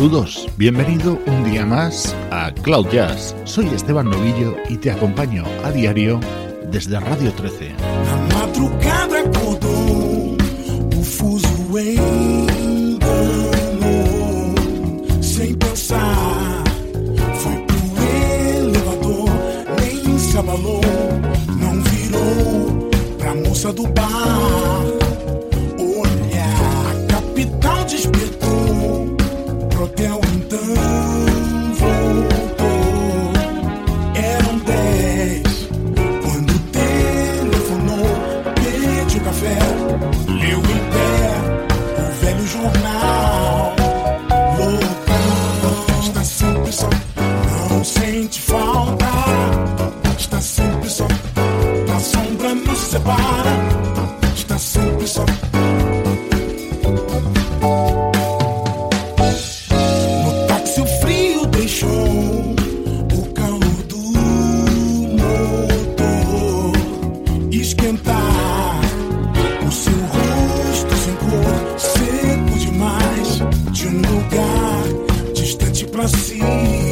Saludos, bienvenido un día más a Cloud Jazz. Soy Esteban Novillo y te acompaño a diario desde Radio 13. Na madrugada acordou, o fuso enganou. Sem pensar, foi pro elevador, nem se abalou, não virou pra moça do bar. separa, está sempre só. No táxi o frio deixou o calor do motor esquentar o seu rosto sem cor, seco demais de um lugar distante pra si.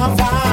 far, far.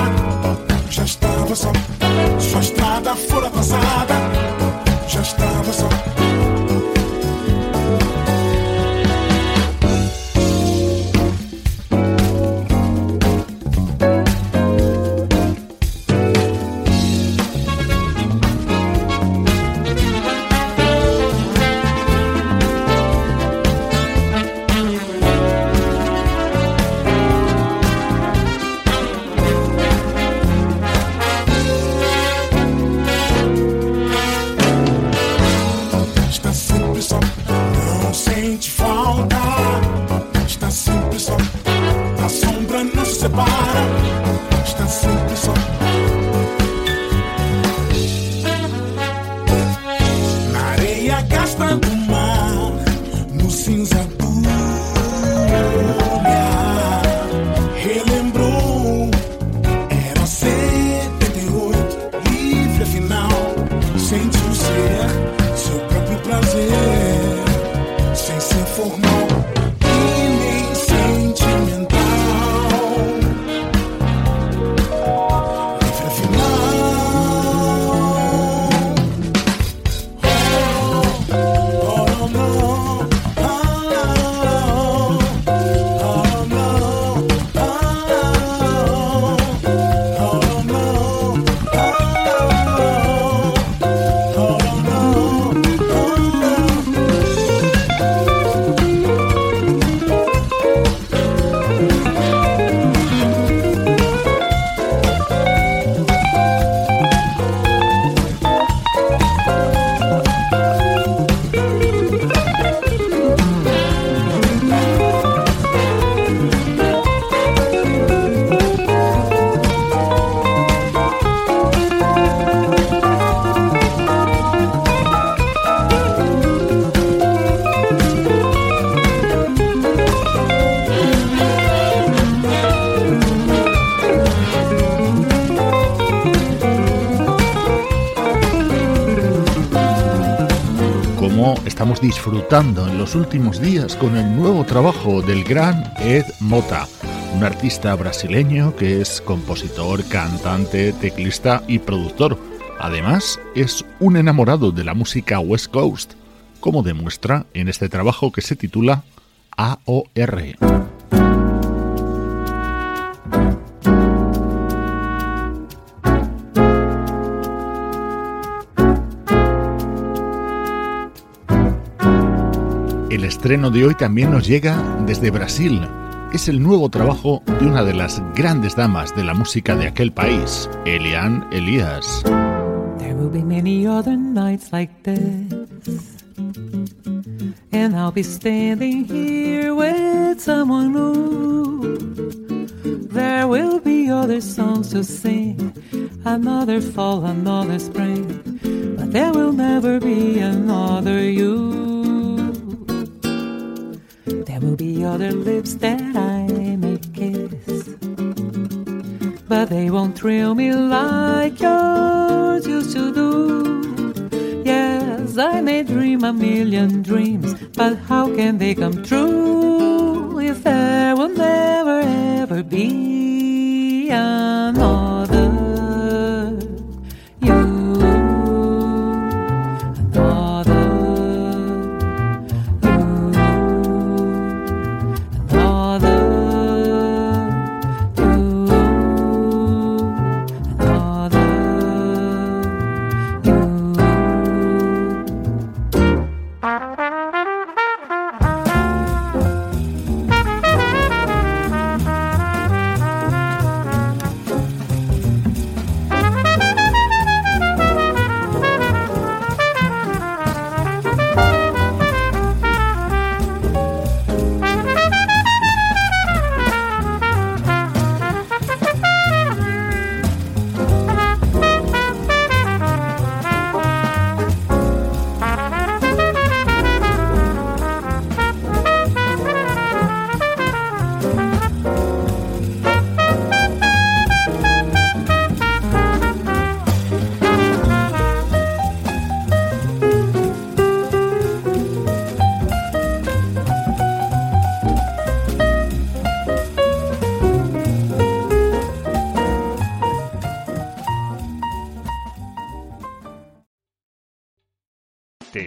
Disfrutando en los últimos días con el nuevo trabajo del gran Ed Mota, un artista brasileño que es compositor, cantante, teclista y productor. Además, es un enamorado de la música West Coast, como demuestra en este trabajo que se titula AOR. Estreno de hoy también nos llega desde Brasil. Es el nuevo trabajo de una de las grandes damas de la música de aquel país, Eliane Elias. There will be many other nights like this. And I'll be standing here with someone new. There will be other songs to sing, another fall, another spring. But there will never be another you. Other lips that I may kiss. But they won't thrill me like yours used to do. Yes, I may dream a million dreams, but how can they come true if there will never ever be another? ¿Te